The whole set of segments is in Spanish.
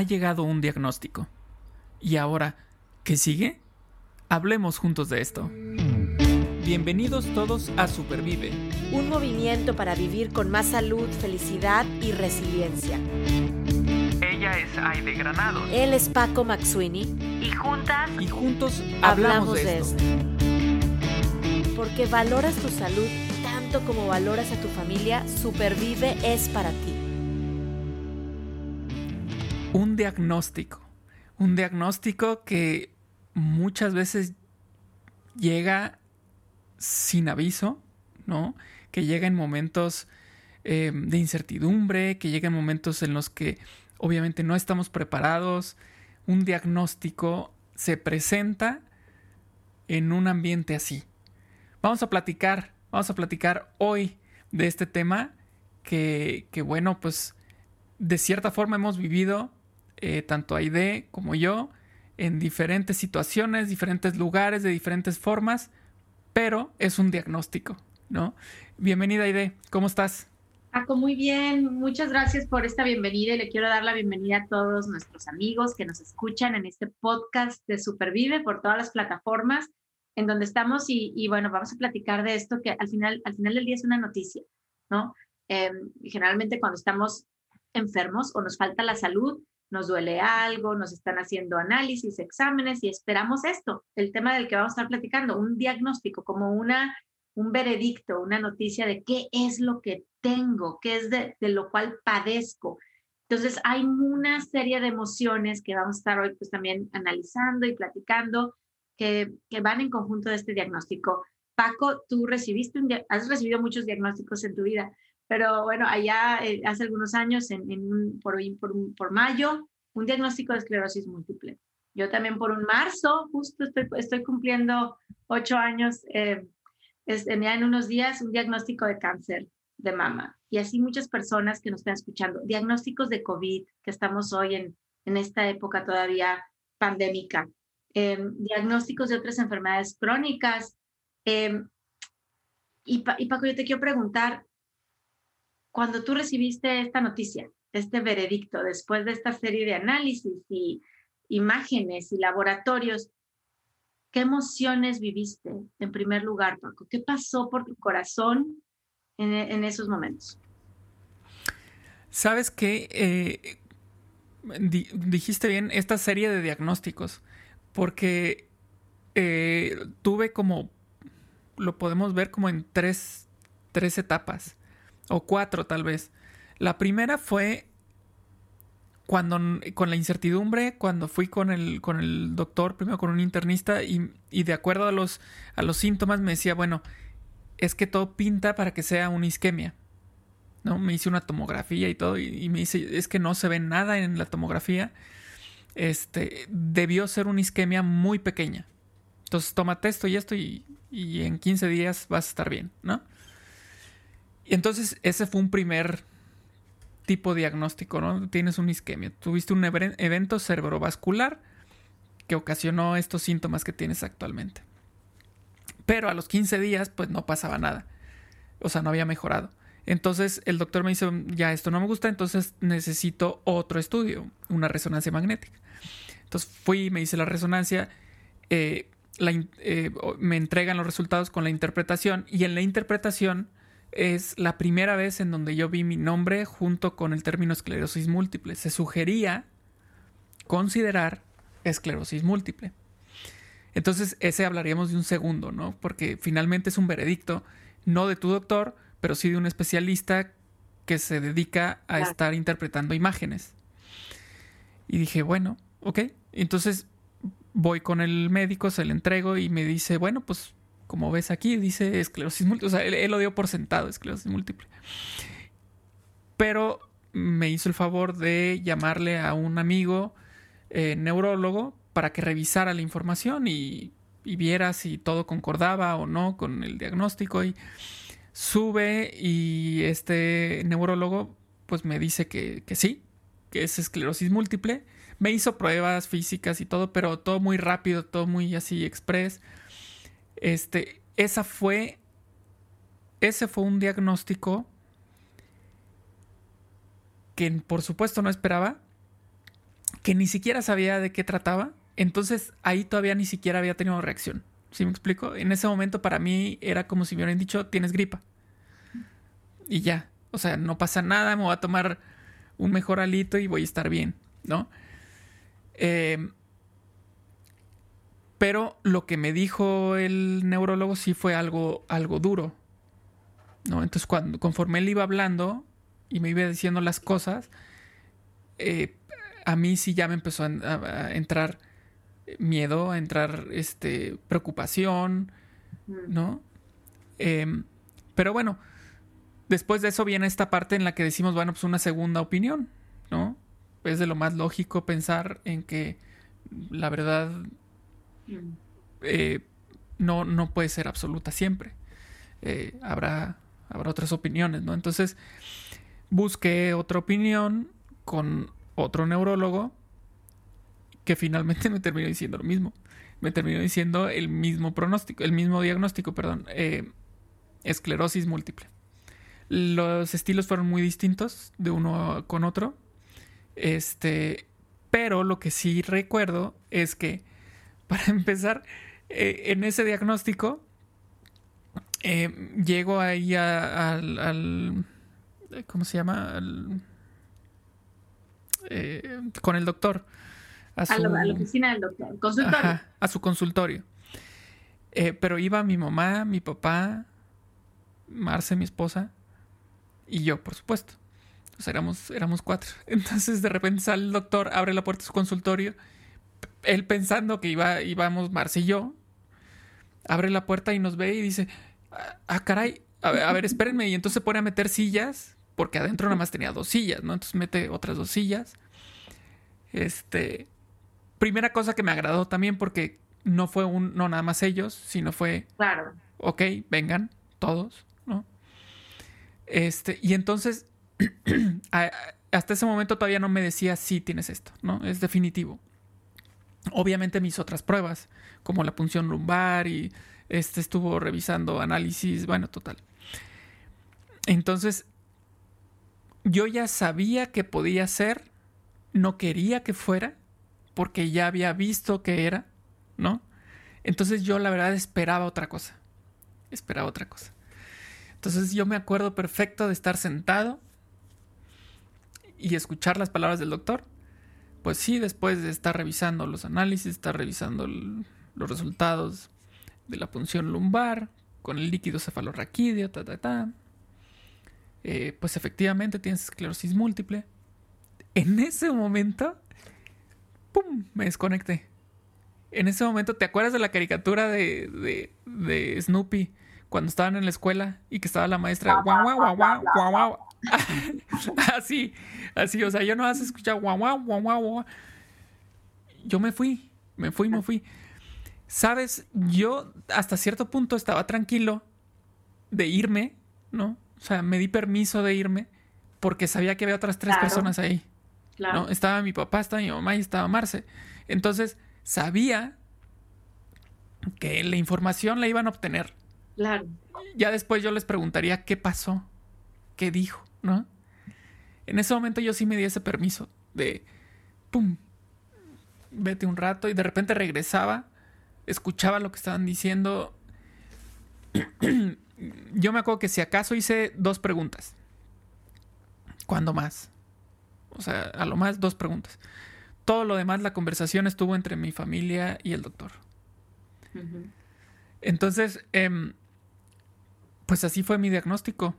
ha llegado un diagnóstico. Y ahora, ¿qué sigue? Hablemos juntos de esto. Bienvenidos todos a Supervive. Un movimiento para vivir con más salud, felicidad y resiliencia. Ella es Aide Granado. Él es Paco Maxuini. Y juntas. Y juntos hablamos, de, esto. Porque valoras tu salud tanto como valoras a tu familia, Supervive es para ti. Un diagnóstico. Un diagnóstico que muchas veces llega sin aviso, ¿no? Que llega en momentos eh, de incertidumbre, que llega en momentos en los que obviamente no estamos preparados. Un diagnóstico se presenta en un ambiente así. Vamos a platicar, vamos a platicar hoy de este tema que, que bueno, pues de cierta forma hemos vivido, eh, tanto Aide como yo, en diferentes situaciones, diferentes lugares, de diferentes formas, pero es un diagnóstico, ¿no? Bienvenida Aide, ¿cómo estás? Paco, muy bien. Muchas gracias por esta bienvenida y le quiero dar la bienvenida a todos nuestros amigos que nos escuchan en este podcast de Supervive por todas las plataformas en donde estamos y, bueno, vamos a platicar de esto que al final, al final del día es una noticia, ¿no? Em, generalmente cuando estamos enfermos o nos falta la salud, nos duele algo, nos están haciendo análisis, exámenes y esperamos esto, el tema del que vamos a estar platicando, un diagnóstico, como una, un veredicto, una noticia de qué es lo que tengo, qué es de, lo cual padezco. Entonces hay una serie de emociones que vamos a estar hoy pues también analizando y platicando que, que van en conjunto de este diagnóstico. Paco, tú recibiste has recibido muchos diagnósticos en tu vida, pero bueno, allá eh, hace algunos años, en, en por, por, por, mayo, un diagnóstico de esclerosis múltiple. Yo también por un marzo, justo estoy, estoy cumpliendo ocho años, eh, tenía en unos días un diagnóstico de cáncer de mama. Y así muchas personas que nos están escuchando, diagnósticos de COVID, que estamos hoy en, en esta época todavía pandémica, eh, diagnósticos de otras enfermedades crónicas. Eh, y, y Paco, yo te quiero preguntar, cuando tú recibiste esta noticia, este veredicto, después de esta serie de análisis y imágenes y laboratorios, ¿qué emociones viviste en primer lugar, Paco? ¿Qué pasó por tu corazón en, esos momentos? Sabes que eh, dijiste bien esta serie de diagnósticos, porque eh, tuve como, lo podemos ver como en tres, tres etapas o cuatro tal vez. La primera fue cuando con la incertidumbre, cuando fui con el, con el doctor, primero con un internista, y, y, de acuerdo a los, a los síntomas me decía, bueno, es que todo pinta para que sea una isquemia. ¿No? Me hice una tomografía y todo, y, me dice, es que no se ve nada en la tomografía. Este, debió ser una isquemia muy pequeña. Entonces, tómate esto y esto, y, y en 15 días vas a estar bien, ¿no? Y entonces ese fue un primer tipo de diagnóstico, ¿no? Tienes una isquemia. Tuviste un evento cerebrovascular que ocasionó estos síntomas que tienes actualmente. Pero a los 15 días, pues no pasaba nada. O sea, no había mejorado. Entonces el doctor me dice, ya esto no me gusta, entonces necesito otro estudio, una resonancia magnética. Entonces fui, me hice la resonancia, eh, eh, me entregan los resultados con la interpretación y en la interpretación es la primera vez en donde yo vi mi nombre junto con el término esclerosis múltiple. Se sugería considerar esclerosis múltiple. Entonces, ese hablaríamos de un segundo, ¿no? Porque finalmente es un veredicto, no de tu doctor, pero sí de un especialista que se dedica a estar interpretando imágenes. Y dije, bueno, ok. Entonces voy con el médico, se le entrego y me dice, bueno, pues como ves aquí, dice esclerosis múltiple. O sea, él, lo dio por sentado, esclerosis múltiple. Pero me hizo el favor de llamarle a un amigo eh, neurólogo para que revisara la información y, viera si todo concordaba o no con el diagnóstico. Y sube y este neurólogo pues me dice que, que sí, que es esclerosis múltiple. Me hizo pruebas físicas y todo, pero todo muy rápido, todo muy así express. Este, esa fue, ese fue un diagnóstico que por supuesto no esperaba, que ni siquiera sabía de qué trataba. Entonces ahí todavía ni siquiera había tenido reacción. ¿Sí me explico? En ese momento para mí era como si me hubieran dicho, tienes gripa. Y ya. O sea, no pasa nada, me voy a tomar un mejor alito y voy a estar bien, ¿no? Eh, pero lo que me dijo el neurólogo sí fue algo, algo duro. ¿no? Entonces, cuando, conforme él iba hablando y me iba diciendo las cosas, eh, a mí sí ya me empezó a, entrar miedo, a entrar este, preocupación, ¿no? Em, pero bueno, después de eso viene esta parte en la que decimos, bueno, pues una segunda opinión, ¿no? Es de lo más lógico pensar en que la verdad eh, no, no puede ser absoluta siempre. Eh, habrá, habrá otras opiniones, ¿no? Entonces, busqué otra opinión con otro neurólogo que finalmente me terminó diciendo lo mismo. Me terminó diciendo el mismo pronóstico, el mismo diagnóstico, perdón, eh, esclerosis múltiple. Los estilos fueron muy distintos de uno con otro. Este, pero lo que sí recuerdo es que para empezar, eh, en ese diagnóstico, eh, llego ahí al, ¿Cómo se llama? Eh, con el doctor. A, su, la, oficina del doctor. Consultorio. a su consultorio. pero iba mi mamá, mi papá, Marce, mi esposa, y yo, por supuesto. Entonces éramos, éramos cuatro. Entonces de repente sale el doctor, abre la puerta de su consultorio él pensando que iba, íbamos yo, abre la puerta y nos ve y dice, ah, caray, a ver, espérenme. Y entonces se pone a meter sillas, porque adentro nada más tenía dos sillas, ¿no? Entonces mete otras dos sillas. Este, primera cosa que me agradó también porque no fue un, no nada más ellos, sino fue, claro. ok, vengan todos, ¿no? Este, y entonces, hasta ese momento todavía no me decía, sí, tienes esto, ¿no? Es definitivo. Obviamente mis otras pruebas, como la punción lumbar y este estuvo revisando análisis, bueno, total. Entonces, yo ya sabía que podía ser, no quería que fuera, porque ya había visto que era, ¿no? Entonces yo la verdad esperaba otra cosa, esperaba otra cosa. Entonces yo me acuerdo perfecto de estar sentado y escuchar las palabras del doctor pues sí, después de estar revisando los análisis, estar revisando los resultados de la punción lumbar con el líquido cefalorraquídeo, ta, ta, ta, eh, pues efectivamente tienes esclerosis múltiple. En ese momento, ¡pum! Me desconecté. En ese momento, ¿te acuerdas de la caricatura de, de, de Snoopy cuando estaban en la escuela y que estaba la maestra guau, guau, guau, guau. así, así, o sea, yo no has escuchado guau, guau, guau, guau. Yo me fui, me fui, me fui. Sabes, yo hasta cierto punto estaba tranquilo de irme, ¿no? O sea, me di permiso de irme porque sabía que había otras tres personas ahí. Claro. ¿no? Estaba mi papá, estaba mi mamá y estaba Marce. Entonces, sabía que la información la iban a obtener. Claro. Ya después yo les preguntaría qué pasó, qué dijo, ¿no? En ese momento yo sí me di ese permiso de, ¡pum! Vete un rato y de repente regresaba, escuchaba lo que estaban diciendo. yo me acuerdo que si acaso hice dos preguntas. ¿Cuándo más? O sea, a lo más dos preguntas. Todo lo demás, la conversación estuvo entre mi familia y el doctor. Entonces, eh, pues así fue mi diagnóstico.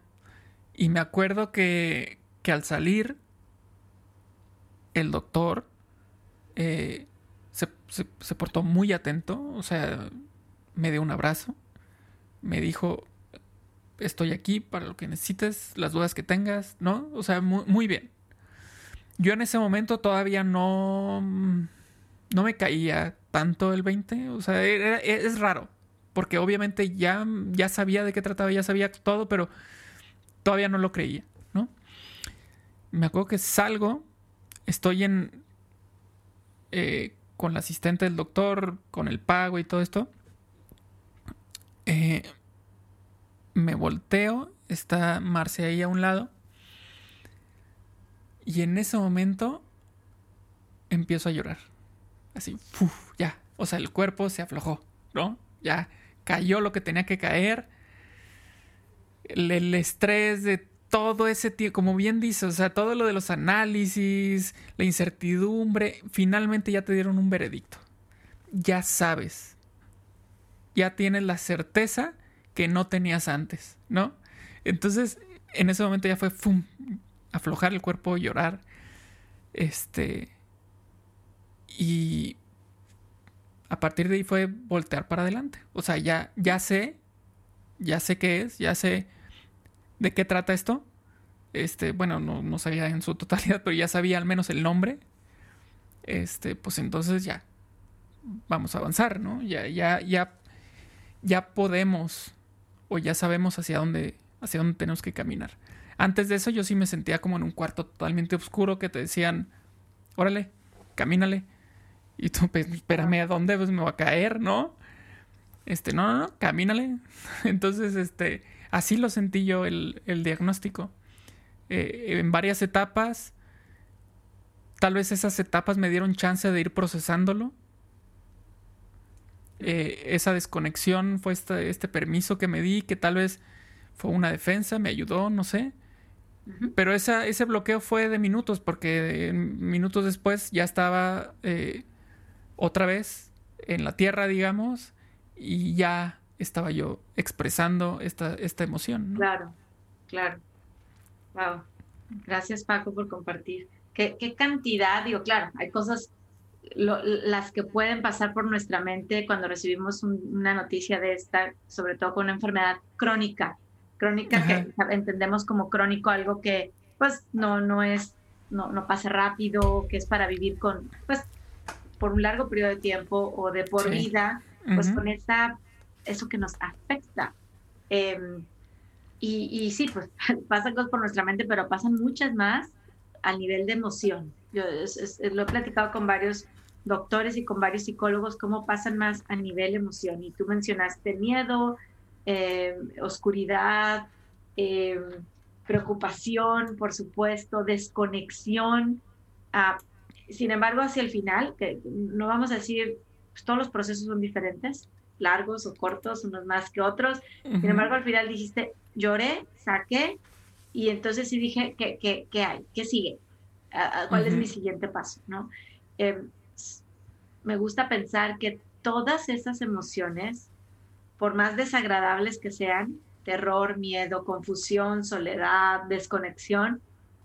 Y me acuerdo que, que al salir, el doctor eh, se, se, portó muy atento, o sea, me dio un abrazo, me dijo, estoy aquí para lo que necesites, las dudas que tengas, ¿no? O sea, muy, muy bien. Yo en ese momento todavía no, no me caía tanto el 20, o sea, es raro, porque obviamente ya, ya sabía de qué trataba, ya sabía todo, pero todavía no lo creía, ¿no? Me acuerdo que salgo, estoy en... Eh, con la asistente del doctor, con el pago y todo esto. Eh, me volteo, está Marce ahí a un lado. Y en ese momento empiezo a llorar. Así, uf, ya. O sea, el cuerpo se aflojó, ¿no? Ya cayó lo que tenía que caer. El, estrés de todo ese tiempo, como bien dice, o sea, todo lo de los análisis, la incertidumbre, finalmente ya te dieron un veredicto. Ya sabes. Ya tienes la certeza que no tenías antes, ¿no? Entonces, en ese momento ya fue ¡fum! aflojar el cuerpo, llorar. Este. Y a partir de ahí fue voltear para adelante. O sea, ya, ya sé, ya sé qué es, ya sé de qué trata esto. Este, bueno, no, sabía en su totalidad, pero ya sabía al menos el nombre. Este, pues entonces ya vamos a avanzar, ¿no? Ya, ya, ya, ya podemos o ya sabemos hacia dónde, hacia dónde tenemos que caminar. Antes de eso yo sí me sentía como en un cuarto totalmente oscuro que te decían, órale, camínale. Y tú, pues, espérame, ¿a dónde? Pues me va a caer, ¿no? Este, no, no, no, camínale. Entonces, este, así lo sentí yo el, el diagnóstico. Eh, en varias etapas. Tal vez esas etapas me dieron chance de ir procesándolo. Eh, esa desconexión fue este, este, permiso que me di, que tal vez fue una defensa, me ayudó, no sé. Pero esa, ese bloqueo fue de minutos, porque minutos después ya estaba eh, otra vez en la tierra, digamos, y ya estaba yo expresando esta, esta emoción. Claro, claro. Wow. Gracias, Paco, por compartir. ¿Qué, cantidad? Digo, claro, hay cosas, las que pueden pasar por nuestra mente cuando recibimos una noticia de esta, sobre todo con una enfermedad crónica. Crónica que entendemos como crónico, algo que pues no, no es, no, no pasa rápido, que es para vivir con, pues, por un largo periodo de tiempo o de por vida, pues con esa, eso que nos afecta. Em, y, sí, pues pasan cosas por nuestra mente, pero pasan muchas más a nivel de emoción. Yo lo he platicado con varios doctores y con varios psicólogos, cómo pasan más a nivel emoción. Y tú mencionaste miedo, eh, oscuridad, eh, preocupación, por supuesto, desconexión. Sin embargo, hacia el final, que no vamos a decir, pues, todos los procesos son diferentes, largos o cortos, unos más que otros. Sin embargo, al final dijiste, lloré, saqué, y entonces sí dije, ¿qué, qué, qué hay? ¿Qué sigue? ¿Cuál es mi siguiente paso? ¿no? Em, me gusta pensar que todas esas emociones, por más desagradables que sean, terror, miedo, confusión, soledad, desconexión,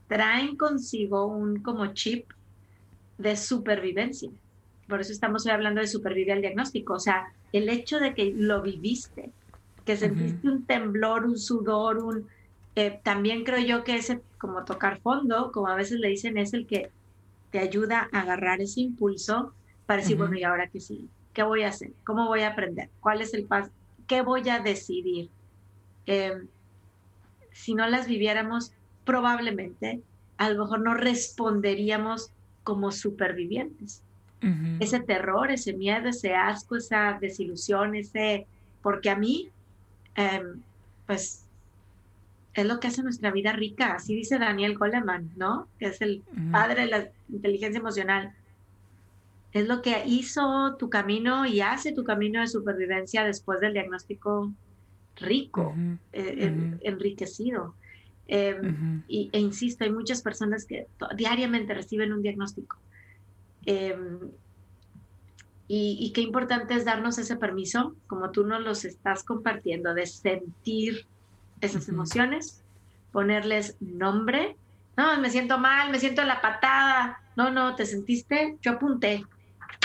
traen consigo un como chip de supervivencia. Por eso estamos hoy hablando de supervivir al diagnóstico. O sea, el hecho de que lo viviste, que sentiste un temblor, un sudor, un... Eh, también creo yo que ese, como tocar fondo, como a veces le dicen, es el que te ayuda a agarrar ese impulso para decir, bueno, ¿y ahora qué sí? ¿Qué voy a hacer? ¿Cómo voy a aprender? ¿Cuál es el paso? ¿Qué voy a decidir? Em, si no las viviéramos, probablemente a lo mejor no responderíamos como supervivientes. Ese terror, ese miedo, ese asco, esa desilusión, ese... Porque a mí Em, pues es lo que hace nuestra vida rica. Así dice Daniel Goleman, ¿no? Que es el padre de la inteligencia emocional. Es lo que hizo tu camino y hace tu camino de supervivencia después del diagnóstico rico, eh, enriquecido. Em, y, e insisto, hay muchas personas que diariamente reciben un diagnóstico. Em, y, qué importante es darnos ese permiso, como tú nos los estás compartiendo, de sentir esas emociones, ponerles nombre. No, me siento mal, me siento en la patada. No, no, te sentiste, yo apunté.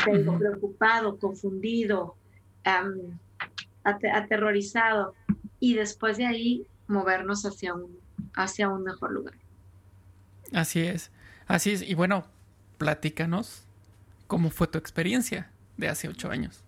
Tengo preocupado, confundido, aterrorizado. Y después de ahí, movernos hacia un, hacia un mejor lugar. Así es, así es. Y bueno, platícanos cómo fue tu experiencia de hace ocho años?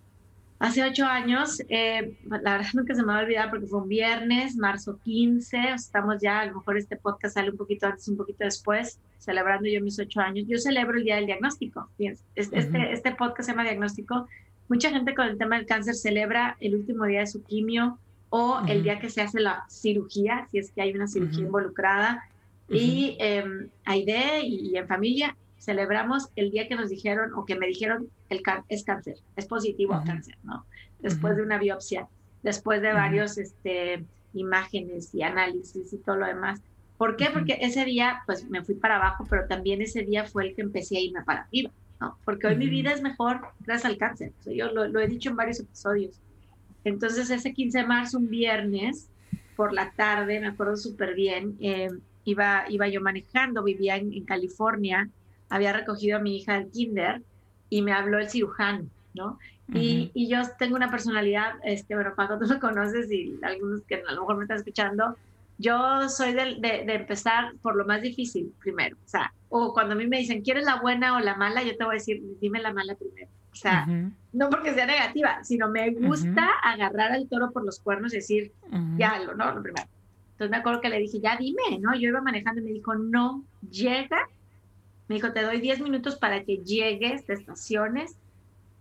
Hace ocho años, eh, la verdad nunca se me va a olvidar porque fue un viernes, marzo 15, estamos ya, a lo mejor este podcast sale un poquito antes, un poquito después, celebrando yo mis ocho años. Yo celebro el Día del Diagnóstico. Este, este, podcast se llama Diagnóstico. Mucha gente con el tema del cáncer celebra el último día de su quimio o el día que se hace la cirugía, si es que hay una cirugía involucrada. Y eh, Aide y, y en familia celebramos el día que nos dijeron o que me dijeron el es cáncer, es positivo a cáncer, ¿no? Después de una biopsia, después de varios este, imágenes y análisis y todo lo demás. ¿Por qué? Porque ese día, pues me fui para abajo, pero también ese día fue el que empecé a irme para arriba, ¿no? Porque hoy mi vida es mejor gracias al cáncer. yo lo, he dicho en varios episodios. Entonces, ese 15 de marzo, un viernes, por la tarde, me acuerdo súper bien, eh, iba, iba yo manejando, vivía en, California, había recogido a mi hija del kinder y me habló el cirujano, ¿no? y, y, yo tengo una personalidad, este, bueno, Paco, tú me conoces y algunos que a lo mejor me están escuchando, yo soy de, de, empezar por lo más difícil primero, o sea, o cuando a mí me dicen, ¿quieres la buena o la mala? Yo te voy a decir, dime la mala primero. O sea, no porque sea negativa, sino me gusta agarrar al toro por los cuernos y decir, ya, lo, no, lo primero. Entonces me acuerdo que le dije, ya dime, ¿no? Yo iba manejando y me dijo, no, llega. Me dijo, te doy 10 minutos para que llegues, te estaciones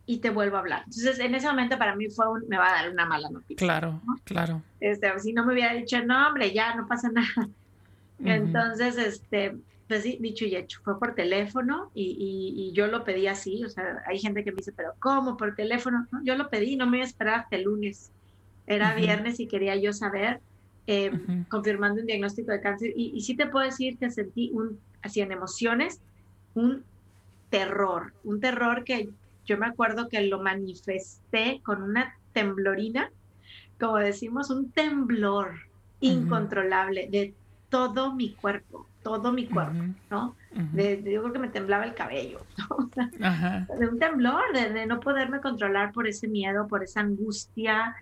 y te vuelvo a hablar. Entonces, en ese momento para mí fue un, me va a dar una mala noticia. Claro, claro. Este, si no me hubiera dicho, no, hombre, ya no pasa nada. Entonces, este, pues sí, dicho y hecho, fue por teléfono y, y, yo lo pedí así, o sea, hay gente que me dice, pero ¿cómo? ¿Por teléfono? yo lo pedí, no me iba a esperar hasta el lunes. Era viernes y quería yo saber, eh, confirmando un diagnóstico de cáncer. Y, y sí te puedo decir que sentí un, así en emociones, un terror, un terror que yo me acuerdo que lo manifesté con una temblorina, como decimos, un temblor incontrolable de todo mi cuerpo, todo mi cuerpo, ¿no? de, yo creo que me temblaba el cabello, ¿no? de un temblor, de, no poderme controlar por ese miedo, por esa angustia,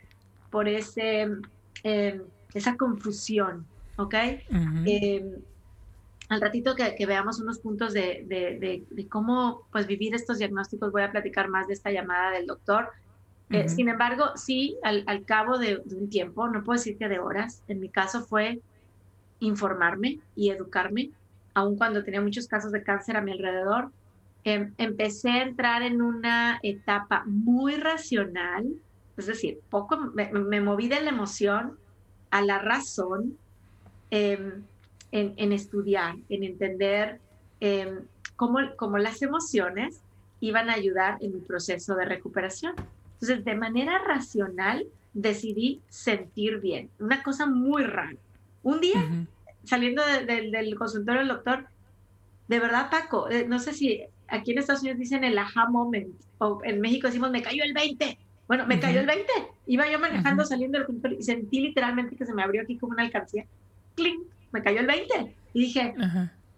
por ese, em, esa confusión, ¿ok? Al ratito que, veamos unos puntos de, cómo pues, vivir estos diagnósticos, voy a platicar más de esta llamada del doctor. Eh, sin embargo, sí, al, cabo de, un tiempo, no puedo decir que de horas, en mi caso fue informarme y educarme, aun cuando tenía muchos casos de cáncer a mi alrededor. Em, empecé a entrar en una etapa muy racional, es decir, poco me, moví de la emoción a la razón. Em, en, estudiar, en entender em, cómo, cómo las emociones iban a ayudar en mi proceso de recuperación. Entonces, de manera racional, decidí sentir bien. Una cosa muy rara. Un día, saliendo del consultorio del doctor, de verdad, Paco, eh, no sé si aquí en Estados Unidos dicen el aha moment, o en México decimos, me cayó el 20. Bueno, me cayó el 20. Iba yo manejando, saliendo del consultorio y sentí literalmente que se me abrió aquí como una alcancía. ¡Cling! Me cayó el 20. Y dije,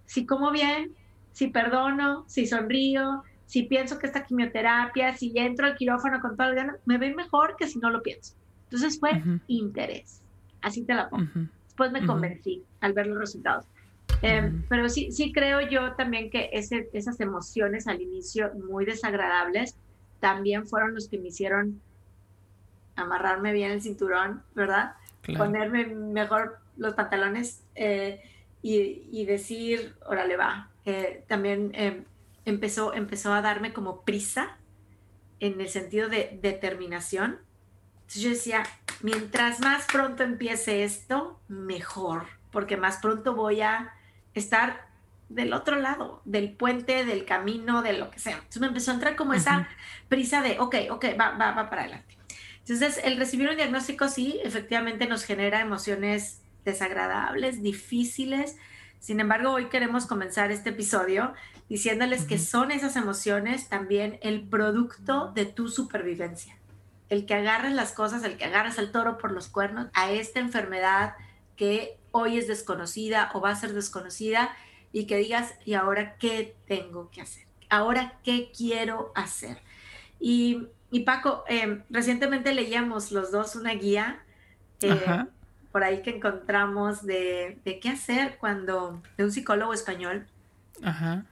si como bien, si perdono, si sonrío, si pienso que esta quimioterapia, si entro al quirófano con todo el ganas, me ve mejor que si no lo pienso. Entonces fue interés. Así te la pongo. Después me convencí al ver los resultados. Em, pero sí, sí creo yo también que ese, esas emociones al inicio muy desagradables también fueron los que me hicieron amarrarme bien el cinturón, ¿verdad? Ponerme mejor los pantalones eh, y, decir, órale, va. Eh, también em, empezó, empezó a darme como prisa en el sentido de determinación. Entonces yo decía, mientras más pronto empiece esto, mejor, porque más pronto voy a estar del otro lado, del puente, del camino, de lo que sea. Entonces me empezó a entrar como esa prisa de, ok, ok, va, va, va para adelante. Entonces, el recibir un diagnóstico sí, efectivamente nos genera emociones desagradables, difíciles. Sin embargo, hoy queremos comenzar este episodio diciéndoles que son esas emociones también el producto de tu supervivencia. El que agarres las cosas, el que agarres al toro por los cuernos a esta enfermedad que hoy es desconocida o va a ser desconocida y que digas, ¿y ahora qué tengo que hacer? ¿Ahora qué quiero hacer? Y, Paco, em, recientemente leíamos los dos una guía eh, por ahí que encontramos de, qué hacer cuando, de un psicólogo español,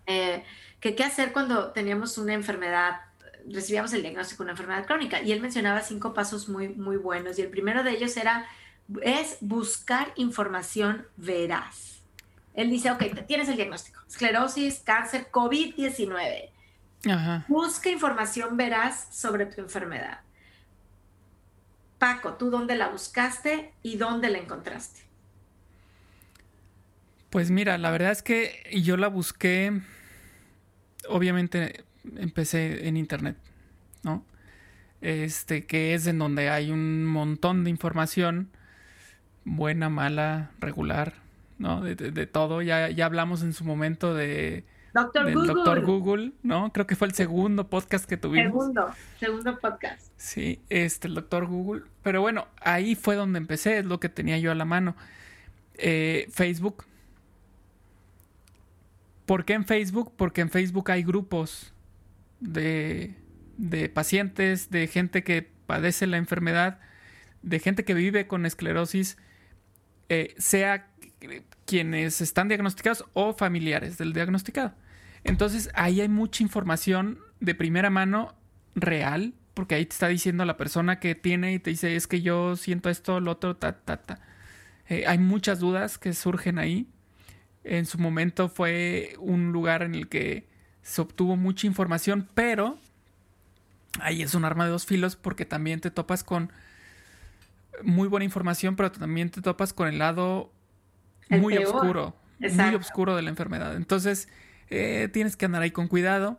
eh, que qué hacer cuando teníamos una enfermedad, recibíamos el diagnóstico de una enfermedad crónica. Y él mencionaba cinco pasos muy, muy buenos. Y el primero de ellos era, es buscar información veraz. Él dice, ok, tienes el diagnóstico, esclerosis, cáncer, COVID-19. Busca información veraz sobre tu enfermedad. Paco, ¿tú dónde la buscaste y dónde la encontraste? Pues mira, la verdad es que yo la busqué obviamente empecé en internet, ¿no? Este, que es en donde hay un montón de información, buena, mala, regular, ¿no? De, todo. Ya, ya hablamos en su momento de Doctor del Google. Doctor Google, ¿no? Creo que fue el segundo podcast que tuvimos. Segundo, segundo podcast. Sí, este, el Doctor Google. Pero bueno, ahí fue donde empecé, es lo que tenía yo a la mano. Eh, Facebook. ¿Por qué en Facebook? Porque en Facebook hay grupos de, de pacientes, de gente que padece la enfermedad, de gente que vive con esclerosis, eh, sea quienes están diagnosticados o familiares del diagnosticado. Entonces ahí hay mucha información de primera mano real, porque ahí te está diciendo la persona que tiene y te dice es que yo siento esto, lo otro, ta, ta, ta. Eh, hay muchas dudas que surgen ahí. En su momento fue un lugar en el que se obtuvo mucha información, pero ahí es un arma de dos filos porque también te topas con muy buena información, pero también te topas con el lado muy oscuro, muy oscuro de la enfermedad. Entonces, eh, tienes que andar ahí con cuidado.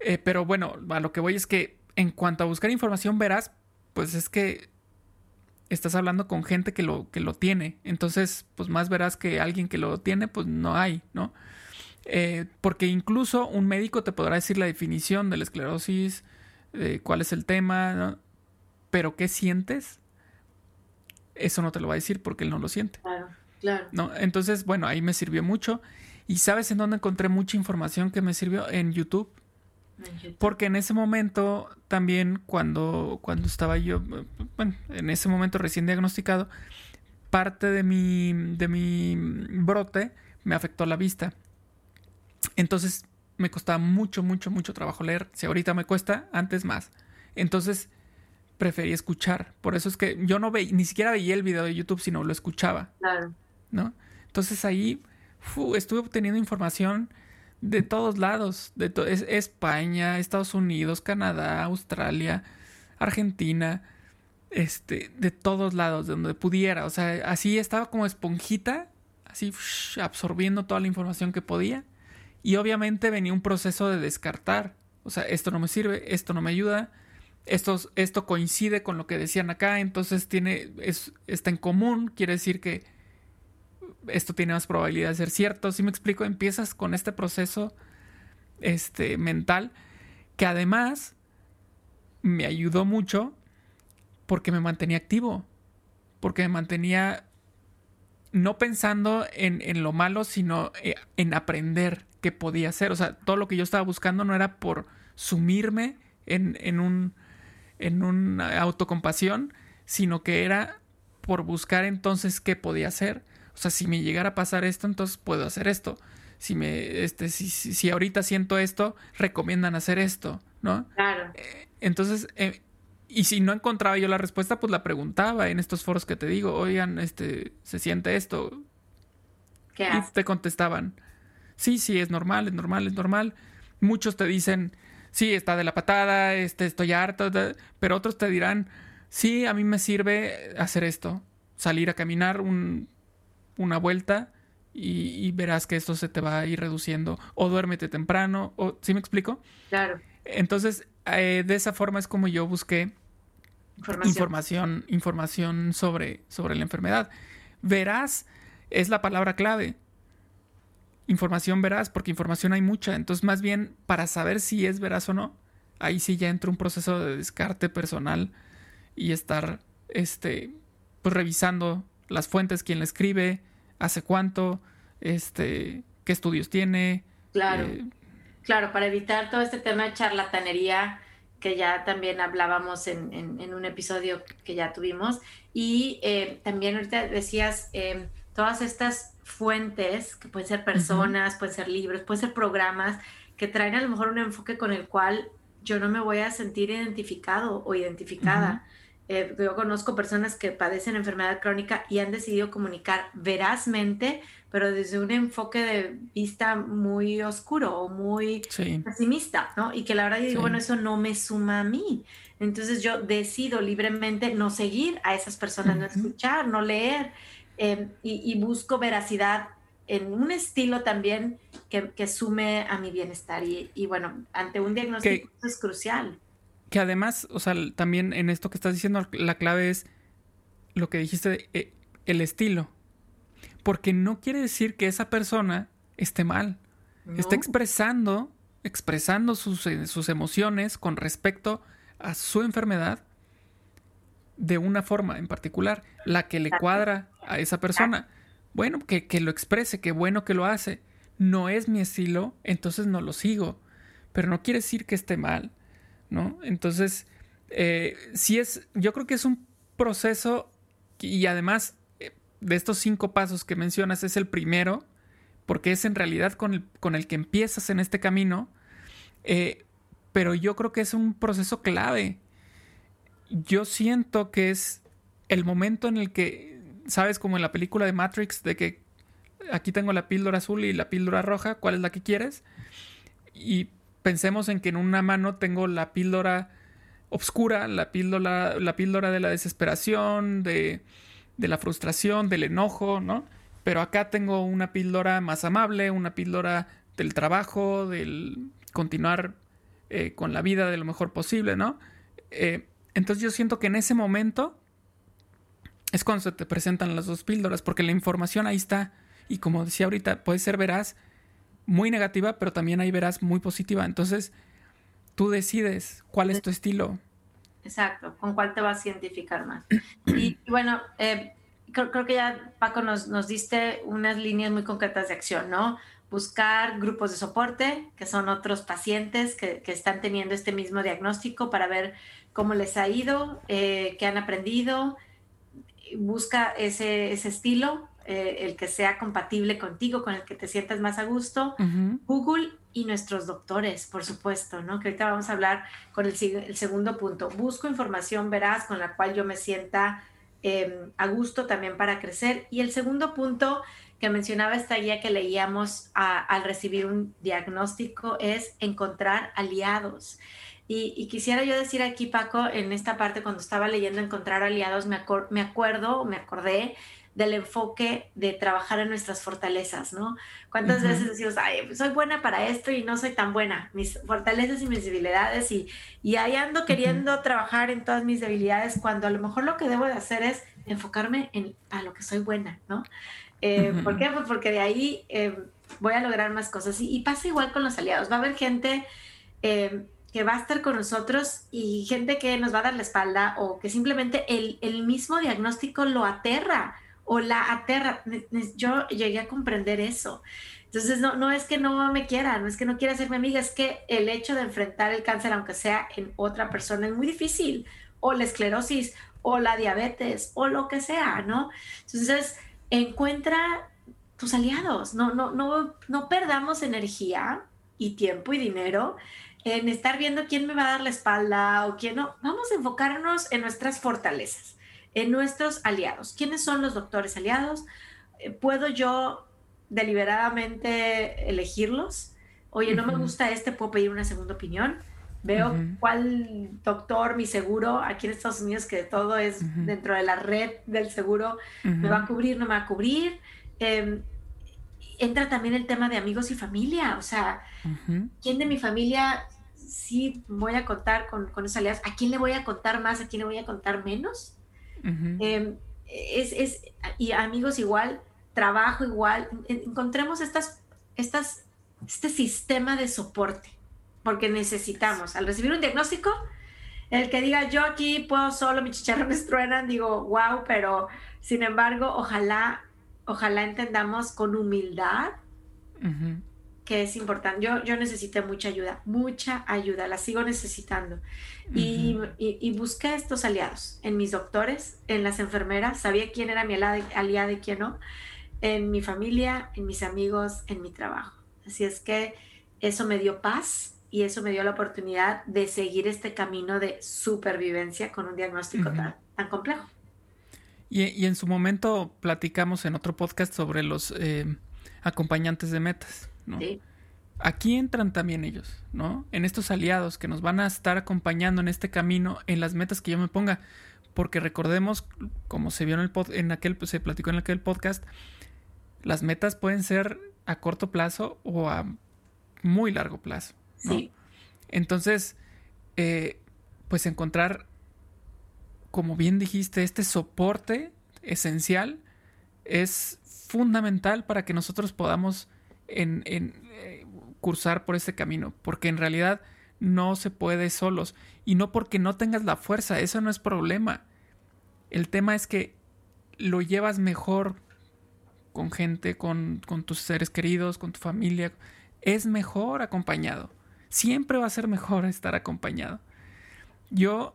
Eh, pero bueno, a lo que voy es que en cuanto a buscar información verás, pues es que estás hablando con gente que lo, que lo tiene. Entonces, pues más verás que alguien que lo tiene, pues no hay, ¿no? Eh, porque incluso un médico te podrá decir la definición de la esclerosis, cuál es el tema, ¿no? Pero ¿qué sientes? Eso no te lo va a decir porque él no lo siente. Claro. Claro. ¿no? Entonces, bueno, ahí me sirvió mucho. ¿Y sabes en dónde encontré mucha información que me sirvió? En YouTube. Porque en ese momento también cuando, cuando estaba yo, bueno, en ese momento recién diagnosticado, parte de mi, de mi brote me afectó la vista. Entonces me costaba mucho, mucho, mucho trabajo leer. Si ahorita me cuesta, antes más. Entonces preferí escuchar. Por eso es que yo no veía, ni siquiera veía el video de YouTube, sino lo escuchaba. Claro. ¿No? Entonces ahí estuve obteniendo información de todos lados, de España, Estados Unidos, Canadá, Australia, Argentina, este, de todos lados, de donde pudiera, o sea, así estaba como esponjita, así absorbiendo toda la información que podía, y obviamente venía un proceso de descartar, o sea, esto no me sirve, esto no me ayuda, esto, esto coincide con lo que decían acá, entonces tiene, es, está en común, quiere decir que esto tiene más probabilidad de ser cierto. Si me explico, empiezas con este proceso este, mental que además me ayudó mucho porque me mantenía activo, porque me mantenía no pensando en, lo malo, sino eh, en aprender qué podía hacer. O sea, todo lo que yo estaba buscando no era por sumirme en, en, un, en una autocompasión, sino que era por buscar entonces qué podía hacer o sea, si me llegara a pasar esto, entonces puedo hacer esto. Si me, este, si, si, ahorita siento esto, recomiendan hacer esto, ¿no? Claro. Eh, entonces, eh, y si no encontraba yo la respuesta, pues la preguntaba en estos foros que te digo, oigan, este, se siente esto. ¿Qué y te contestaban, sí, sí, es normal, es normal, es normal. Muchos te dicen, sí, está de la patada, este, estoy harto, pero otros te dirán, sí, a mí me sirve hacer esto, salir a caminar un, una vuelta y, verás que esto se te va a ir reduciendo. O duérmete temprano, o ¿sí me explico? Claro. Entonces, eh, de esa forma es como yo busqué información, información, sobre, sobre la enfermedad. Verás es la palabra clave. Información veraz, porque información hay mucha. Entonces, más bien, para saber si es veraz o no, ahí sí ya entra un proceso de descarte personal y estar este, pues, revisando las fuentes, quién la escribe, hace cuánto, este, qué estudios tiene. Claro, eh, claro, para evitar todo este tema de charlatanería que ya también hablábamos en, en, un episodio que ya tuvimos. Y eh, también ahorita decías, em, todas estas fuentes, que pueden ser personas, pueden ser libros, pueden ser programas, que traen a lo mejor un enfoque con el cual yo no me voy a sentir identificado o identificada. Eh, yo conozco personas que padecen enfermedad crónica y han decidido comunicar verazmente, pero desde un enfoque de vista muy oscuro o muy pesimista, ¿no? Y que la verdad yo digo, bueno, eso no me suma a mí. Entonces yo decido libremente no seguir a esas personas, no escuchar, no leer, em, y, busco veracidad en un estilo también que, sume a mi bienestar. Y, bueno, ante un diagnóstico es crucial. Que además, o sea, también en esto que estás diciendo, la clave es lo que dijiste, eh, el estilo. Porque no quiere decir que esa persona esté mal. Está expresando, expresando sus, eh, sus emociones con respecto a su enfermedad de una forma en particular, la que le cuadra a esa persona. Bueno, que, lo exprese, qué bueno que lo hace. No es mi estilo, entonces no lo sigo. Pero no quiere decir que esté mal, ¿no? Entonces, eh, si es, yo creo que es un proceso y además eh, de estos cinco pasos que mencionas es el primero, porque es en realidad con el, con el que empiezas en este camino, eh, pero yo creo que es un proceso clave yo siento que es el momento en el que, sabes, como en la película de Matrix, de que aquí tengo la píldora azul y la píldora roja, ¿cuál es la que quieres? Y pensemos en que en una mano tengo la píldora oscura, la píldora, la píldora de la desesperación, de, de la frustración, del enojo, ¿no? Pero acá tengo una píldora más amable, una píldora del trabajo, del continuar eh, con la vida de lo mejor posible, ¿no? Eh, entonces yo siento que en ese momento es cuando se te presentan las dos píldoras, porque la información ahí está. Y como decía ahorita, puede ser veraz, muy negativa, pero también hay veraz muy positiva. Entonces, tú decides cuál es tu estilo. Exacto, con cuál te vas a identificar más. Y, bueno, eh, creo, que ya Paco nos, nos diste unas líneas muy concretas de acción, ¿no? Buscar grupos de soporte, que son otros pacientes que, que están teniendo este mismo diagnóstico para ver cómo les ha ido, eh, qué han aprendido. Busca ese, ese estilo, eh, el que sea compatible contigo, con el que te sientas más a gusto. Google y nuestros doctores, por supuesto, ¿no? Que ahorita vamos a hablar con el, el segundo punto. Busco información veraz con la cual yo me sienta em, a gusto también para crecer. Y el segundo punto que mencionaba esta guía que leíamos al recibir un diagnóstico es encontrar aliados. Y, quisiera yo decir aquí, Paco, en esta parte, cuando estaba leyendo Encontrar aliados, me, me acuerdo, me acordé del enfoque de trabajar en nuestras fortalezas, ¿no? ¿Cuántas veces decimos, ay, pues soy buena para esto y no soy tan buena? Mis fortalezas y mis debilidades y, y ahí ando queriendo trabajar en todas mis debilidades cuando a lo mejor lo que debo de hacer es enfocarme en a lo que soy buena, ¿no? Eh, ¿Por qué? Pues porque de ahí eh, voy a lograr más cosas. Y, y, pasa igual con los aliados. Va a haber gente eh, que va a estar con nosotros y gente que nos va a dar la espalda o que simplemente el, el mismo diagnóstico lo aterra o la aterra. Yo llegué a comprender eso. Entonces, no, no es que no me quiera, no es que no quiera ser mi amiga, es que el hecho de enfrentar el cáncer, aunque sea en otra persona, es muy difícil. O la esclerosis, o la diabetes, o lo que sea, ¿no? Entonces, encuentra tus aliados, no, no, no, no perdamos energía y tiempo y dinero en estar viendo quién me va a dar la espalda o quién no. Vamos a enfocarnos en nuestras fortalezas, en nuestros aliados. ¿Quiénes son los doctores aliados? Eh, ¿Puedo yo deliberadamente elegirlos? Oye, no me gusta este, puedo pedir una segunda opinión. Veo cuál doctor, mi seguro, aquí en Estados Unidos, que todo es dentro de la red del seguro, me va a cubrir, no me va a cubrir. Em, entra también el tema de amigos y familia, o sea, ¿quién de mi familia sí voy a contar con, con esos aliados, ¿a quién le voy a contar más? ¿A quién le voy a contar menos? Em, es, es, y amigos igual, trabajo igual, encontremos estas, estas, este sistema de soporte, porque necesitamos, al recibir un diagnóstico, el que diga yo aquí puedo solo, mi chicharrones truenan, digo, wow, pero sin embargo, ojalá, ojalá entendamos con humildad que es importante. Yo, yo necesité mucha ayuda, mucha ayuda, la sigo necesitando. y, y, busqué estos aliados en mis doctores, en las enfermeras, sabía quién era mi aliada y quién no, en mi familia, en mis amigos, en mi trabajo. Así es que eso me dio paz y eso me dio la oportunidad de seguir este camino de supervivencia con un diagnóstico tan, tan, complejo. Y, y, en su momento platicamos en otro podcast sobre los eh, acompañantes de metas. Aquí entran también ellos, ¿no? En estos aliados que nos van a estar acompañando en este camino, en las metas que yo me ponga. Porque recordemos, como se vio en, el en aquel, se platicó en aquel podcast, Las metas pueden ser a corto plazo o a muy largo plazo. Sí. Entonces, eh, pues encontrar, como bien dijiste, este soporte esencial es fundamental para que nosotros podamos en, eh, cursar por este camino, porque en realidad no se puede solos y no porque no tengas la fuerza, eso no es problema. El tema es que lo llevas mejor con gente, con, con tus seres queridos, con tu familia. Es mejor acompañado. Siempre va a ser mejor estar acompañado. Yo,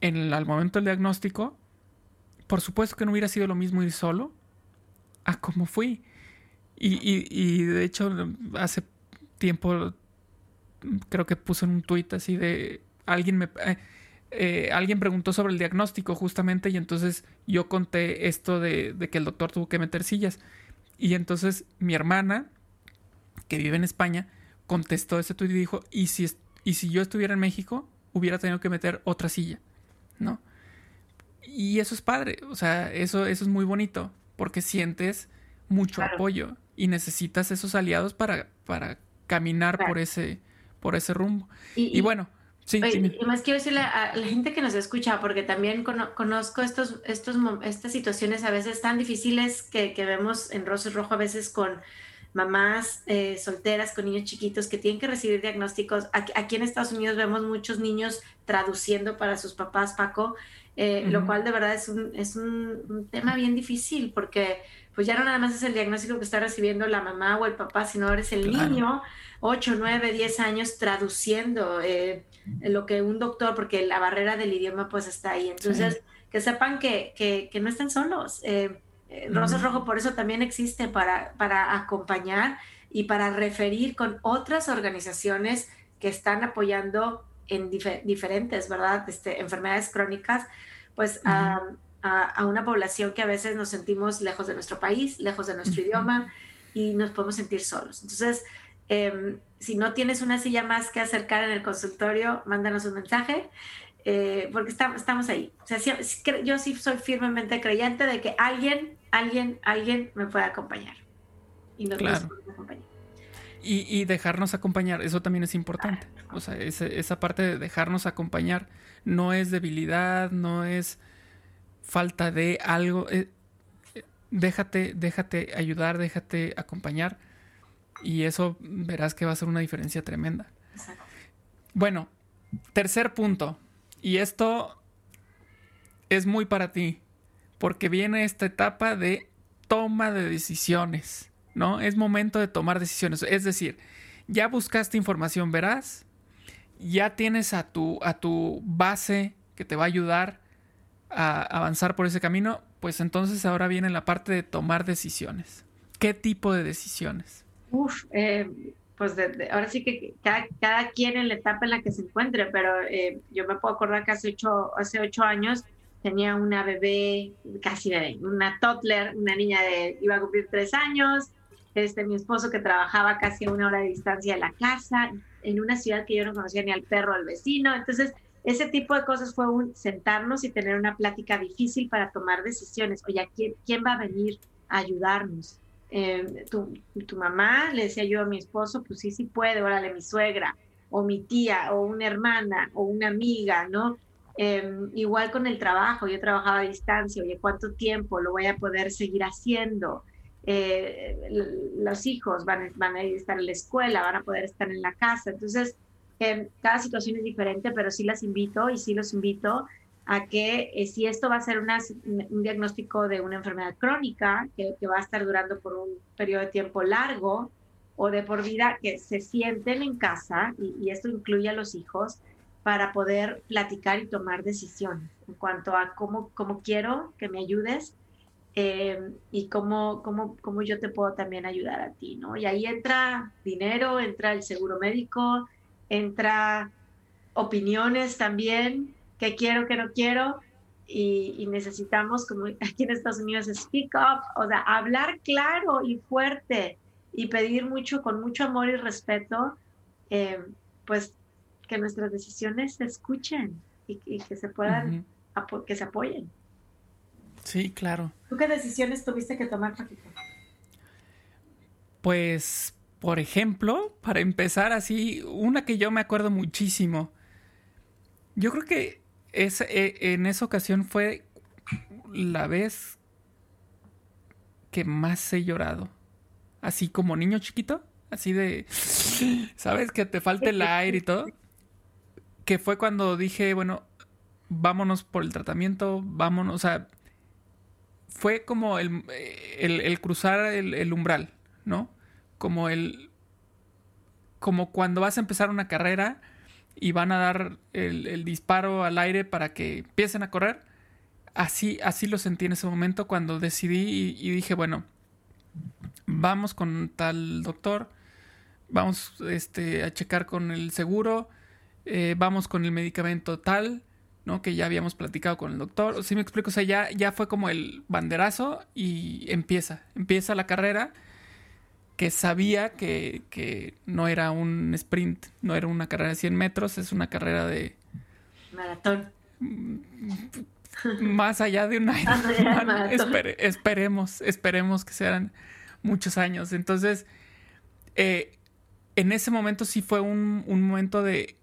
en al momento del diagnóstico, por supuesto que no hubiera sido lo mismo ir solo a como fui. Y, y, de hecho, hace tiempo creo que puse un tuit así de alguien me eh, eh, alguien preguntó sobre el diagnóstico justamente y entonces yo conté esto de, de, que el doctor tuvo que meter sillas. Y entonces mi hermana que vive en España contestó ese tuit y dijo y si y si yo estuviera en México hubiera tenido que meter otra silla no y eso es padre, o sea, eso, eso es muy bonito, porque sientes mucho apoyo y necesitas esos aliados para, para caminar por ese, por ese rumbo. Y, bueno, sí. y más quiero decirle a la gente que nos escucha, porque también conozco estos, estos, estas situaciones a veces tan difíciles que, que vemos en Rosas Rojo, a veces con mamás eh, solteras con niños chiquitos que tienen que recibir diagnósticos. Aquí, en Estados Unidos vemos muchos niños traduciendo para sus papás, Paco, eh, lo cual de verdad es un, es un, tema bien difícil porque pues ya no nada más es el diagnóstico que está recibiendo la mamá o el papá, sino eres el niño, 8, 9, 10 años traduciendo eh, lo que un doctor, porque la barrera del idioma pues está ahí. Entonces, que sepan que, que, que, no están solos. Eh, Rosas Rojo por eso también existe para, para acompañar y para referir con otras organizaciones que están apoyando en diferentes, ¿verdad? Este, enfermedades crónicas, pues a, una población que a veces nos sentimos lejos de nuestro país, lejos de nuestro idioma y nos podemos sentir solos. Entonces, em, si no tienes una silla más que acercar en el consultorio, mándanos un mensaje. Eh, porque estamos ahí. O sea, yo sí soy firmemente creyente de que alguien, alguien, alguien me puede acompañar. Y nos claro. acompañar. Y, dejarnos acompañar, eso también es importante. O sea, esa parte de dejarnos acompañar no es debilidad, no es falta de algo. Eh, déjate, déjate ayudar, déjate acompañar. Y eso verás que va a ser una diferencia tremenda. Bueno, tercer punto. Y esto es muy para ti, porque viene esta etapa de toma de decisiones. ¿no? Es momento de tomar decisiones. Es decir, ya buscaste información veraz, ya tienes a tu, a tu base que te va a ayudar a avanzar por ese camino, pues entonces ahora viene la parte de tomar decisiones. ¿Qué tipo de decisiones? Uf, eh, pues ahora sí que cada, quien en la etapa en la que se encuentre, pero eh, yo me puedo acordar que hace ocho, hace ocho años tenía una bebé, casi bebé, una toddler, una niña de, iba a cumplir tres años, este, mi esposo que trabajaba casi a una hora de distancia de la casa, en una ciudad que yo no conocía ni al perro, al vecino. Entonces, ese tipo de cosas fue un sentarnos y tener una plática difícil para tomar decisiones. Oye, ¿quién, quién va a venir a ayudarnos? Eh, tu, tu, mamá, le decía yo a mi esposo, pues sí, sí puede, órale, mi suegra, o mi tía, o una hermana, o una amiga, ¿no? Em, igual con el trabajo, yo trabajaba a distancia, oye, ¿cuánto tiempo lo voy a poder seguir haciendo? Eh, los hijos van, van a estar en la escuela, van a poder estar en la casa. Entonces, eh, cada situación es diferente, pero sí las invito y sí los invito a que eh, si esto va a ser un diagnóstico de una enfermedad crónica que, va a estar durando por un periodo de tiempo largo o de por vida, que se sienten en casa, y, y esto incluye a los hijos, para poder platicar y tomar decisiones en cuanto a cómo, cómo quiero que me ayudes eh, y cómo, cómo, cómo, yo te puedo también ayudar a ti, ¿no? Y ahí entra dinero, entra el seguro médico, entra opiniones también, qué quiero, qué no quiero, y, necesitamos, como aquí en Estados Unidos, speak up, o sea, hablar claro y fuerte y pedir mucho, con mucho amor y respeto, eh, pues que nuestras decisiones se escuchen y, que se puedan, que se apoyen. Sí, claro. ¿Tú qué decisiones tuviste que tomar, Paquito? Pues, por ejemplo, para empezar así, una que yo me acuerdo muchísimo. Yo creo que esa, e, en esa ocasión fue la vez que más he llorado. Así como niño chiquito, así de, ¿sabes? Que te falta el aire y todo. Que fue cuando dije, bueno, vámonos por el tratamiento, vámonos, o sea, fue como el, el, cruzar el, umbral, ¿no? Como el, como cuando vas a empezar una carrera y van a dar el, disparo al aire para que empiecen a correr. Así, así lo sentí en ese momento cuando decidí y, dije, bueno, vamos con tal doctor, vamos este, a checar con el seguro, eh, vamos con el medicamento tal, ¿no? Que ya habíamos platicado con el doctor. Si me explico, o sea, ya, ya fue como el banderazo y empieza, empieza la carrera que sabía que, que, no era un sprint, no era una carrera de 100 metros, es una carrera de... Maratón. Más allá de un año. esperemos, esperemos que sean muchos años. Entonces, eh, en ese momento sí fue un, un momento de,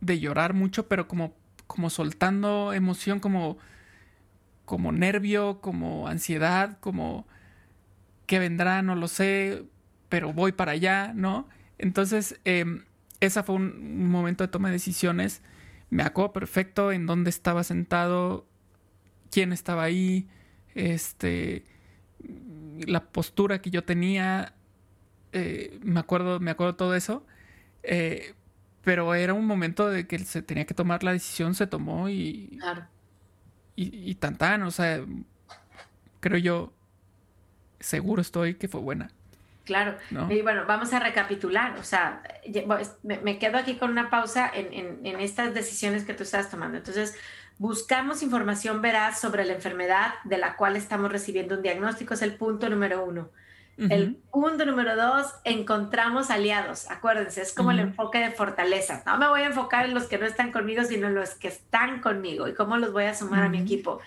de llorar mucho, pero como como soltando emoción, como, como nervio, como ansiedad, como que vendrá, no lo sé, pero voy para allá, ¿no? Entonces, eh, esa fue un, momento de toma de decisiones. Me acuerdo perfecto en dónde estaba sentado, quién estaba ahí, este, la postura que yo tenía, eh, me acuerdo, me acuerdo todo eso. Eh, pero era un momento de que se tenía que tomar la decisión, se tomó y. Claro. Y, y tan tan, o sea, creo yo, seguro estoy que fue buena. Claro. Y bueno, vamos a recapitular. O sea, me, quedo aquí con una pausa en, en, en, estas decisiones que tú estás tomando. Entonces, buscamos información veraz sobre la enfermedad de la cual estamos recibiendo un diagnóstico, es el punto número uno. El punto número dos, encontramos aliados. Acuérdense, es como el enfoque de fortaleza. No me voy a enfocar en los que no están conmigo, sino en los que están conmigo y cómo los voy a sumar a mi equipo.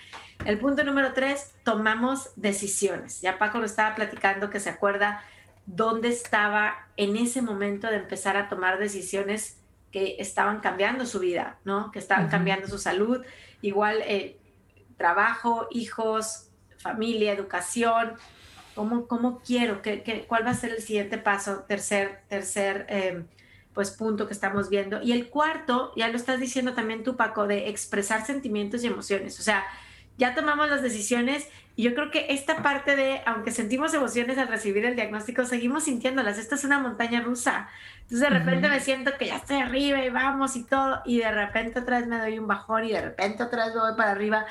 El punto número tres, tomamos decisiones. Ya Paco lo estaba platicando que se acuerda dónde estaba en ese momento de empezar a tomar decisiones que estaban cambiando su vida, ¿no? Que estaban cambiando su salud. Igual eh, trabajo, hijos, familia, educación ¿Cómo, cómo quiero? ¿Qué, qué, cuál va a ser el siguiente paso? Tercer, tercer em, pues, punto que estamos viendo. Y el cuarto, ya lo estás diciendo también tú, Paco, de expresar sentimientos y emociones. O sea, ya tomamos las decisiones y yo creo que esta parte de, aunque sentimos emociones al recibir el diagnóstico, seguimos sintiéndolas. Esta es una montaña rusa. Entonces de repente me siento que ya estoy arriba y vamos y todo, y de repente otra vez me doy un bajón y de repente otra vez me voy para arriba.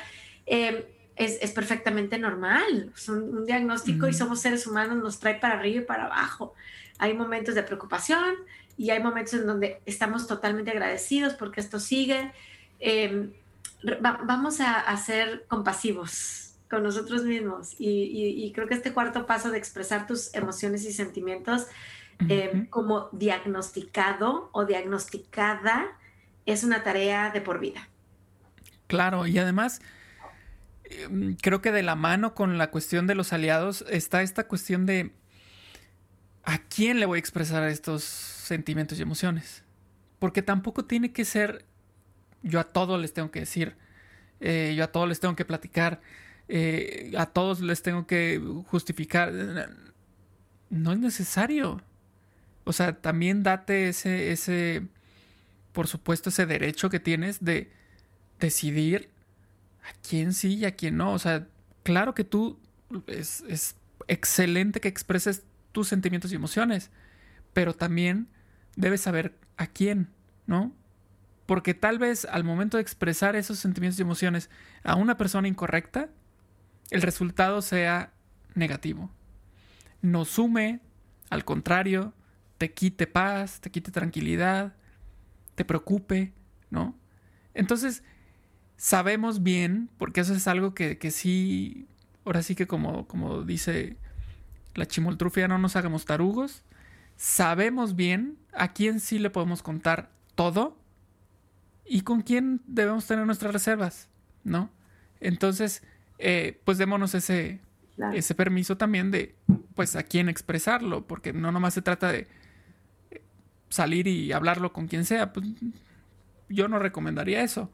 Eh, es, perfectamente normal. Es un, diagnóstico y somos seres humanos, nos trae para arriba y para abajo. Hay momentos de preocupación y hay momentos en donde estamos totalmente agradecidos porque esto sigue. Em, vamos a, ser compasivos con nosotros mismos y, creo que este cuarto paso de expresar tus emociones y sentimientos em, como diagnosticado o diagnosticada es una tarea de por vida. Claro, y además Em, creo que de la mano con la cuestión de los aliados está esta cuestión de a quién le voy a expresar estos sentimientos y emociones. Porque tampoco tiene que ser yo a todos les tengo que decir, eh, yo a todos les tengo que platicar, eh, a todos les tengo que justificar. No es necesario. O sea, también date ese, ese, por supuesto, ese derecho que tienes de decidir a quién sí y a quién no. O sea, claro que tú es, es excelente que expreses tus sentimientos y emociones, pero también debes saber a quién, ¿no? Porque tal vez al momento de expresar esos sentimientos y emociones a una persona incorrecta, el resultado sea negativo. No sume, al contrario, te quite paz, te quite tranquilidad, te preocupe, ¿no? Entonces, sabemos bien, porque eso es algo que, sí, ahora sí que como, como dice la chimoltrufia, no nos hagamos tarugos, sabemos bien a quién sí le podemos contar todo y con quién debemos tener nuestras reservas, ¿no? Entonces, eh, pues démonos ese, ese permiso también de, pues, a quién expresarlo, porque no nomás se trata de salir y hablarlo con quien sea, pues yo no recomendaría eso.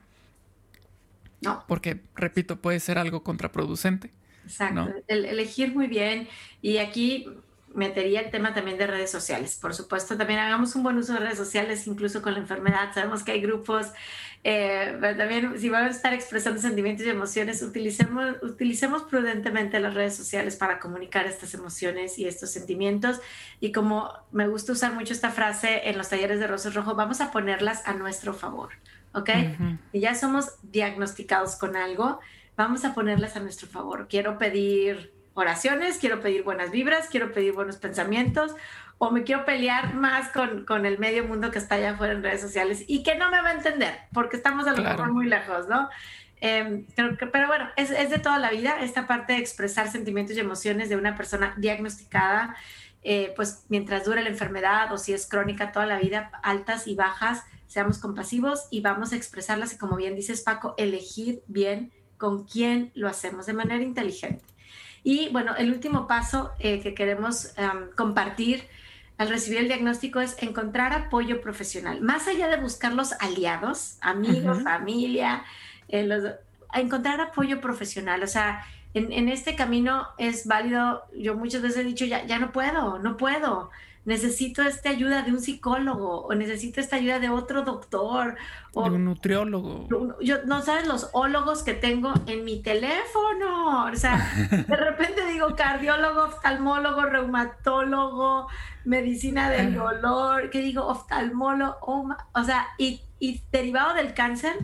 No. Porque, repito, puede ser algo contraproducente. Exacto, El, elegir muy bien. Y aquí metería el tema también de redes sociales. Por supuesto, también hagamos un buen uso de redes sociales, incluso con la enfermedad. Sabemos que hay grupos, eh, pero también si vamos a estar expresando sentimientos y emociones, utilicemos, utilicemos prudentemente las redes sociales para comunicar estas emociones y estos sentimientos. Y como me gusta usar mucho esta frase en los talleres de Rosas Rojo, vamos a ponerlas a nuestro favor. ¿Ok? Y ya somos diagnosticados con algo vamos a ponerlas a nuestro favor. Quiero pedir oraciones, quiero pedir buenas vibras, quiero pedir buenos pensamientos, o me quiero pelear más con, con el medio mundo que está allá afuera en redes sociales y que no me va a entender, porque estamos a lo mejor muy lejos, ¿no? Eh, pero bueno, es, es, de toda la vida esta parte de expresar sentimientos y emociones de una persona diagnosticada, eh, pues mientras dura la enfermedad o si es crónica toda la vida, altas y bajas, seamos compasivos y vamos a expresarlas y como bien dices Paco, elegir bien con quién lo hacemos de manera inteligente. Y bueno, el último paso eh, que queremos compartir al recibir el diagnóstico es encontrar apoyo profesional. Más allá de buscar los aliados, amigos, familia, eh, encontrar apoyo profesional. O sea, en, en, este camino es válido, yo muchas veces he dicho, ya, ya no puedo, no puedo necesito esta ayuda de un psicólogo o necesito esta ayuda de otro doctor o de un nutriólogo. Yo no sabes los ólogos que tengo en mi teléfono, o sea, de repente digo cardiólogo, oftalmólogo, reumatólogo, medicina del dolor, que digo oftalmólogo, o sea, y, y derivado del cáncer,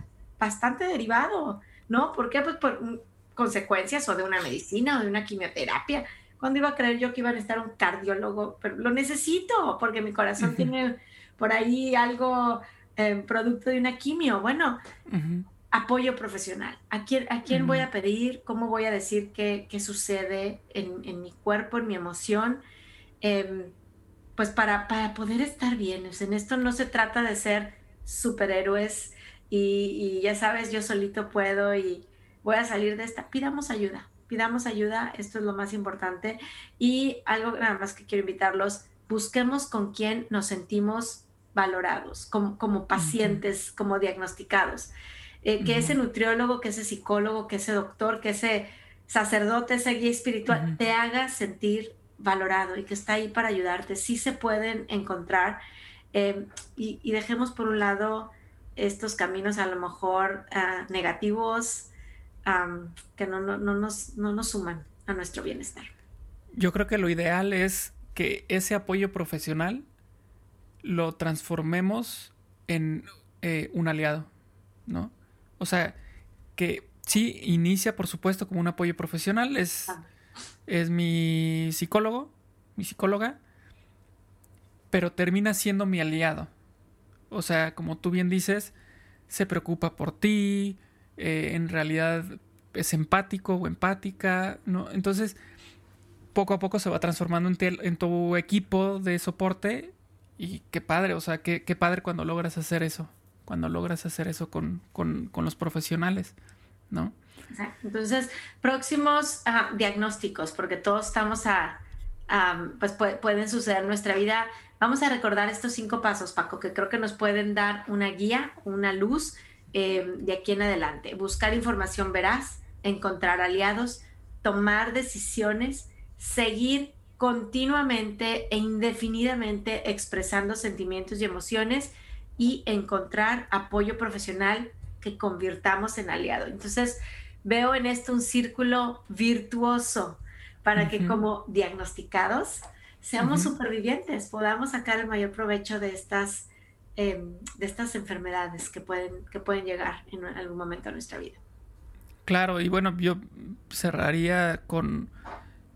bastante derivado, ¿no? ¿Por qué? Pues por consecuencias o de una medicina o de una quimioterapia ¿Cuándo iba a creer yo que iba a necesitar un cardiólogo? Pero lo necesito porque mi corazón tiene por ahí algo eh, producto de una quimio. Bueno, apoyo profesional. ¿A quién, a quién voy a pedir? ¿Cómo voy a decir qué, qué sucede en, en, mi cuerpo, en mi emoción? Em, pues para, para, poder estar bien. en esto no se trata de ser superhéroes y, y ya sabes, yo solito puedo y voy a salir de esta. Pidamos ayuda pidamos ayuda, esto es lo más importante. Y algo nada más que quiero invitarlos, busquemos con quién nos sentimos valorados, como, como pacientes, como diagnosticados. Eh, que ese nutriólogo, que ese psicólogo, que ese doctor, que ese sacerdote, ese guía espiritual, te haga sentir valorado y que está ahí para ayudarte. Sí se pueden encontrar eh, y, dejemos por un lado estos caminos a lo mejor ah, negativos, que no, no, no, nos, no nos suman a nuestro bienestar. Yo creo que lo ideal es que ese apoyo profesional lo transformemos en eh, un aliado, ¿no? O sea, que sí inicia, por supuesto, como un apoyo profesional, es, ah. es mi psicólogo, mi psicóloga, pero termina siendo mi aliado. O sea, como tú bien dices, se preocupa por ti, eh, en realidad es empático o empática, ¿no? Entonces, poco a poco se va transformando en, tu equipo de soporte y qué padre, o sea, qué, padre cuando logras hacer eso, cuando logras hacer eso con, con, con los profesionales, ¿no? Entonces, próximos ah, diagnósticos, porque todos estamos a, pues pueden suceder en nuestra vida. Vamos a recordar estos cinco pasos, Paco, que creo que nos pueden dar una guía, una luz eh, de aquí en adelante. Buscar información veraz, encontrar aliados, tomar decisiones, seguir continuamente e indefinidamente expresando sentimientos y emociones y encontrar apoyo profesional que convirtamos en aliado. Entonces, veo en esto un círculo virtuoso para que como diagnosticados seamos supervivientes, podamos sacar el mayor provecho de estas Em, de estas enfermedades que pueden, que pueden llegar en algún momento a nuestra vida. Claro, y bueno, yo cerraría con,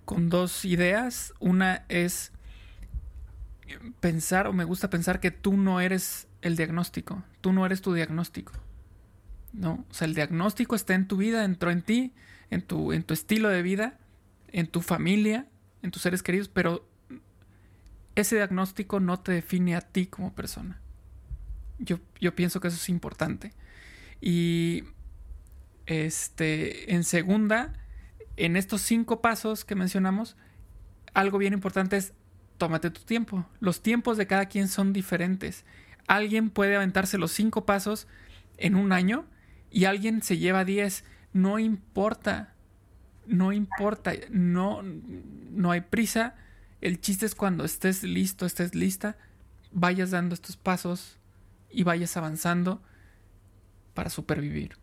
con dos ideas. Una es pensar, o me gusta pensar que tú no eres el diagnóstico, tú no eres tu diagnóstico. ¿no? O sea, el diagnóstico está en tu vida, entró en ti, en tu, en tu estilo de vida, en tu familia, en tus seres queridos, pero ese diagnóstico no te define a ti como persona. Yo, yo pienso que eso es importante. Y este, en segunda, en estos cinco pasos que mencionamos, algo bien importante es tómate tu tiempo. Los tiempos de cada quien son diferentes. Alguien puede aventarse los cinco pasos en un año y alguien se lleva diez. No importa. No importa. No, no hay prisa. El chiste es cuando estés listo, estés lista, vayas dando estos pasos y vayas avanzando para supervivir.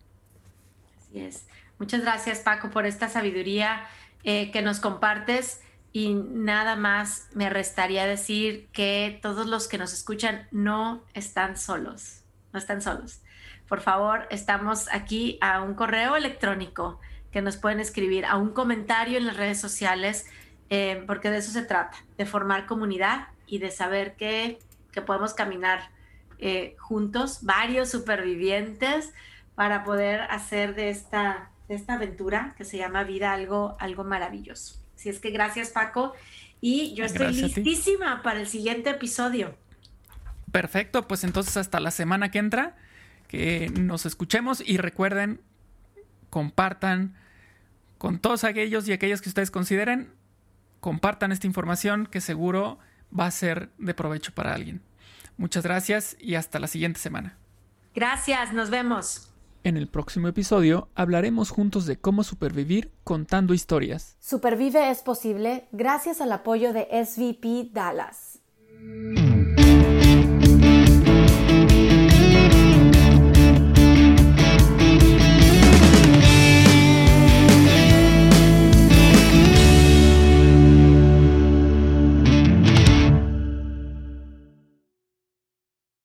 Así es. Muchas gracias Paco por esta sabiduría eh, que nos compartes y nada más me restaría decir que todos los que nos escuchan no están solos, no están solos. Por favor, estamos aquí a un correo electrónico que nos pueden escribir, a un comentario en las redes sociales, eh, porque de eso se trata, de formar comunidad y de saber que, que podemos caminar eh, juntos, varios supervivientes, para poder hacer de esta, de esta aventura que se llama vida algo, algo maravilloso. Así es que gracias Paco y yo estoy listísima para el siguiente episodio. Perfecto, pues entonces hasta la semana que entra, que nos escuchemos y recuerden, compartan con todos aquellos y aquellas que ustedes consideren, compartan esta información que seguro va a ser de provecho para alguien. Muchas gracias y hasta la siguiente semana. Gracias, nos vemos. En el próximo episodio hablaremos juntos de cómo supervivir contando historias. Supervive es posible gracias al apoyo de SVP Dallas.